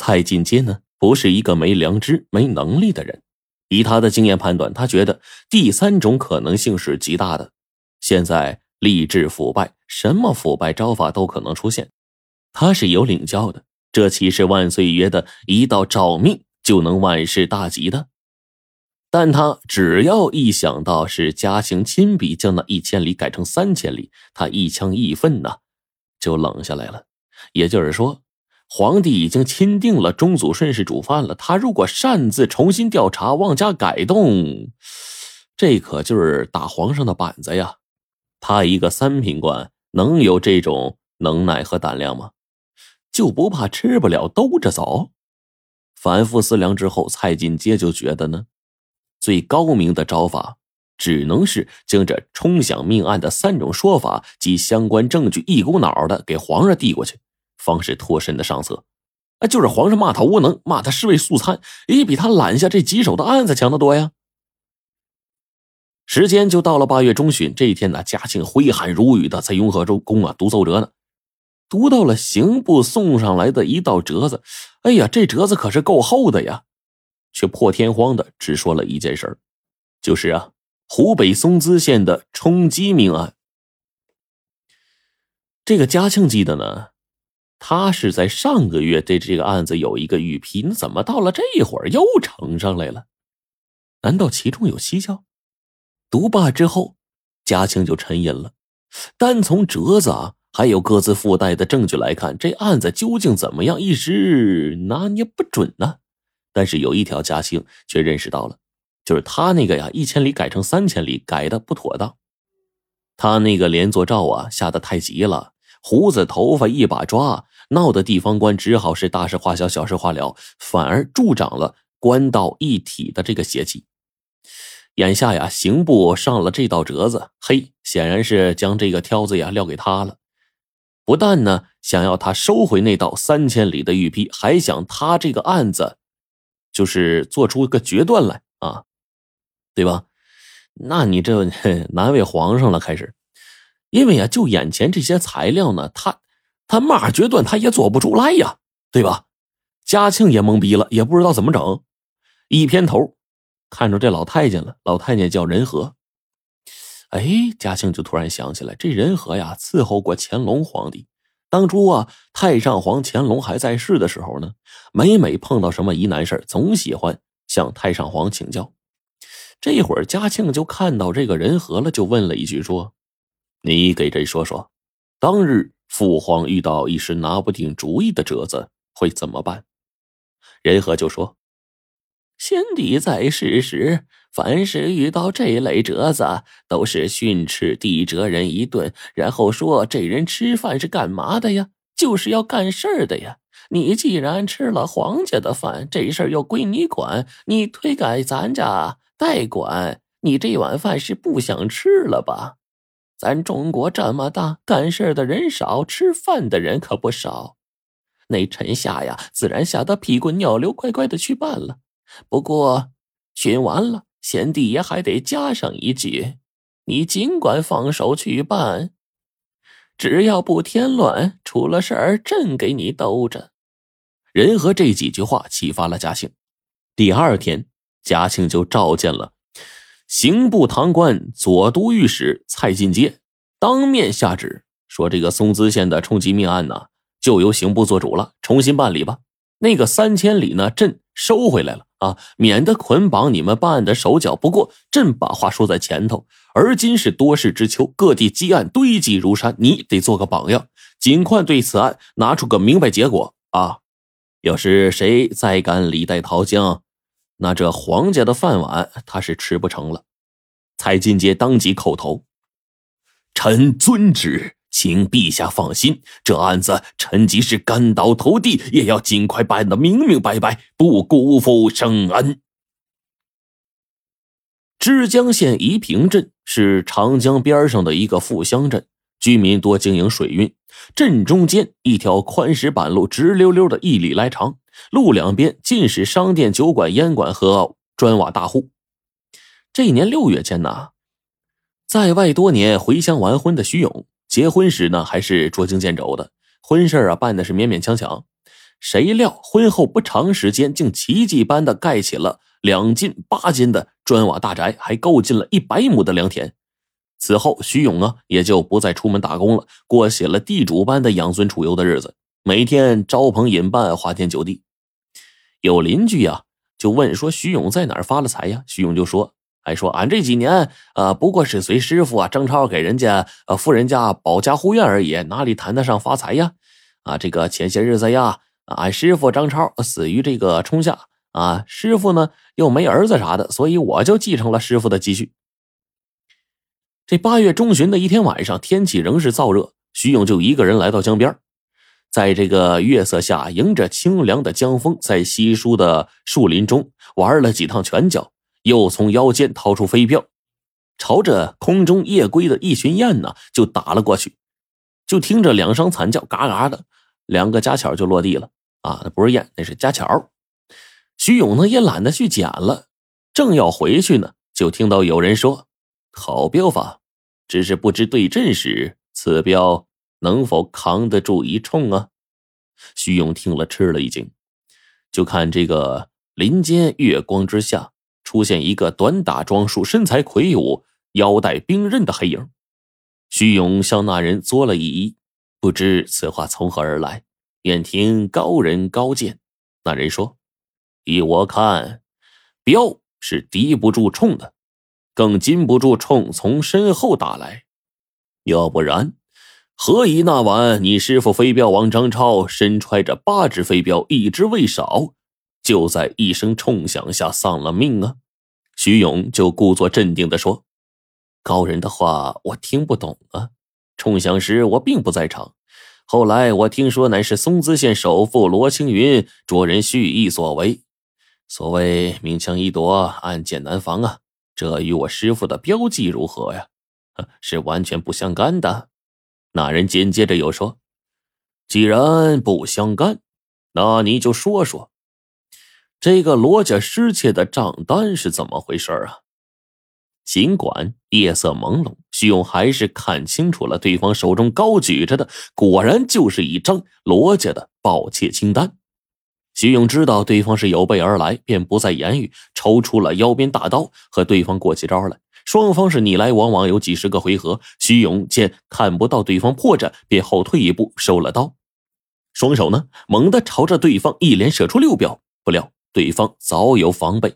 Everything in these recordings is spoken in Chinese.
蔡进阶呢，不是一个没良知、没能力的人。以他的经验判断，他觉得第三种可能性是极大的。现在吏治腐败，什么腐败招法都可能出现。他是有领教的，这岂是万岁爷的一道诏命就能万事大吉的？但他只要一想到是嘉庆亲笔将那一千里改成三千里，他一腔义愤呐，就冷下来了。也就是说，皇帝已经钦定了中祖顺是主犯了，他如果擅自重新调查、妄加改动，这可就是打皇上的板子呀！他一个三品官，能有这种能耐和胆量吗？就不怕吃不了兜着走？反复思量之后，蔡进阶就觉得呢。最高明的招法，只能是将这冲响命案的三种说法及相关证据一股脑的给皇上递过去，方是脱身的上策。哎，就是皇上骂他无能，骂他尸位素餐，也比他揽下这棘手的案子强得多呀。时间就到了八月中旬这一天呢，嘉庆挥汗如雨的在雍和州宫啊读奏折呢，读到了刑部送上来的一道折子，哎呀，这折子可是够厚的呀。却破天荒的只说了一件事儿，就是啊，湖北松滋县的冲击命案。这个嘉庆记得呢，他是在上个月对这个案子有一个预批，那怎么到了这会儿又呈上来了？难道其中有蹊跷？读罢之后，嘉庆就沉吟了。单从折子啊，还有各自附带的证据来看，这案子究竟怎么样，一时拿捏不准呢。但是有一条，嘉庆却认识到了，就是他那个呀，一千里改成三千里，改的不妥当。他那个连坐诏啊，下的太急了，胡子头发一把抓，闹得地方官只好是大事化小，小事化了，反而助长了官道一体的这个邪气。眼下呀，刑部上了这道折子，嘿，显然是将这个挑子呀撂给他了。不但呢想要他收回那道三千里的御批，还想他这个案子。就是做出个决断来啊，对吧？那你这 难为皇上了。开始，因为呀，就眼前这些材料呢，他他骂决断他也做不出来呀，对吧？嘉庆也懵逼了，也不知道怎么整。一偏头，看着这老太监了。老太监叫仁和。哎，嘉庆就突然想起来，这仁和呀，伺候过乾隆皇帝。当初啊，太上皇乾隆还在世的时候呢，每每碰到什么疑难事总喜欢向太上皇请教。这会儿嘉庆就看到这个人和了，就问了一句说：“你给朕说说，当日父皇遇到一时拿不定主意的折子会怎么办？”仁和就说。先帝在世时，凡是遇到这类折子，都是训斥地折人一顿，然后说这人吃饭是干嘛的呀？就是要干事的呀。你既然吃了皇家的饭，这事儿又归你管，你推给咱家代管，你这碗饭是不想吃了吧？咱中国这么大，干事的人少，吃饭的人可不少。那臣下呀，自然吓得屁滚尿流，乖乖的去办了。不过，训完了，贤弟也还得加上一句：你尽管放手去办，只要不添乱，出了事儿朕给你兜着。仁和这几句话启发了嘉庆。第二天，嘉庆就召见了刑部堂官左都御史蔡进阶，当面下旨说：这个松滋县的冲击命案呢，就由刑部做主了，重新办理吧。那个三千里呢，朕收回来了。啊，免得捆绑你们办案的手脚。不过，朕把话说在前头，而今是多事之秋，各地积案堆积如山，你得做个榜样，尽快对此案拿出个明白结果啊！要是谁再敢李代桃僵，那这皇家的饭碗他是吃不成了。蔡进阶当即叩头，臣遵旨。请陛下放心，这案子臣即使干倒头地，也要尽快办得明明白白，不辜负圣恩。枝江县宜平镇是长江边上的一个富乡镇，居民多经营水运。镇中间一条宽石板路，直溜溜的一里来长，路两边尽是商店、酒馆、烟馆和砖瓦大户。这一年六月间呢，在外多年回乡完婚的徐勇。结婚时呢，还是捉襟见肘的，婚事啊办的是勉勉强强。谁料婚后不长时间，竟奇迹般的盖起了两进八间的砖瓦大宅，还购进了一百亩的良田。此后，徐勇啊也就不再出门打工了，过起了地主般的养尊处优的日子，每天招朋引伴，花天酒地。有邻居呀就问说：“徐勇在哪儿发了财呀？”徐勇就说：“还说俺这几年呃不过是随师傅啊张超给人家呃富人家保家护院而已，哪里谈得上发财呀？啊，这个前些日子呀，俺师傅张超死于这个冲下啊，师傅呢又没儿子啥的，所以我就继承了师傅的积蓄。”这八月中旬的一天晚上，天气仍是燥热，徐勇就一个人来到江边，在这个月色下，迎着清凉的江风，在稀疏的树林中玩了几趟拳脚，又从腰间掏出飞镖，朝着空中夜归的一群雁呢就打了过去。就听着两声惨叫，嘎嘎的，两个家巧就落地了。啊，那不是雁，那是家巧。徐勇呢也懒得去捡了，正要回去呢，就听到有人说：“好镖法。”只是不知对阵时，此镖能否扛得住一冲啊？徐勇听了吃了一惊，就看这个林间月光之下，出现一个短打装束、身材魁梧、腰带兵刃的黑影。徐勇向那人作了一揖，不知此话从何而来，愿听高人高见。那人说：“依我看，镖是敌不住冲的。”更禁不住冲从身后打来，要不然，何以那晚你师傅飞镖王张超身揣着八只飞镖，一只未少，就在一声冲响下丧了命啊？徐勇就故作镇定的说：“高人的话我听不懂啊，冲响时我并不在场。后来我听说乃是松滋县首富罗青云着人蓄意所为，所谓明枪易躲，暗箭难防啊。”这与我师傅的标记如何呀？是完全不相干的。那人紧接着又说：“既然不相干，那你就说说，这个罗家失窃的账单是怎么回事啊？”尽管夜色朦胧，徐勇还是看清楚了对方手中高举着的，果然就是一张罗家的盗窃清单。徐勇知道对方是有备而来，便不再言语，抽出了腰边大刀，和对方过起招来。双方是你来我往，有几十个回合。徐勇见看不到对方破绽，便后退一步，收了刀，双手呢猛地朝着对方一连射出六镖。不料对方早有防备，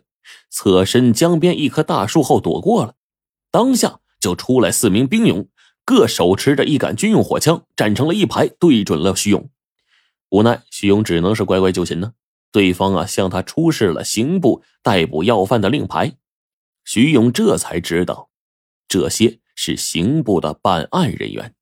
侧身江边一棵大树后躲过了。当下就出来四名兵勇，各手持着一杆军用火枪，站成了一排，对准了徐勇。无奈，徐勇只能是乖乖就擒呢。对方啊，向他出示了刑部逮捕要犯的令牌。徐勇这才知道，这些是刑部的办案人员。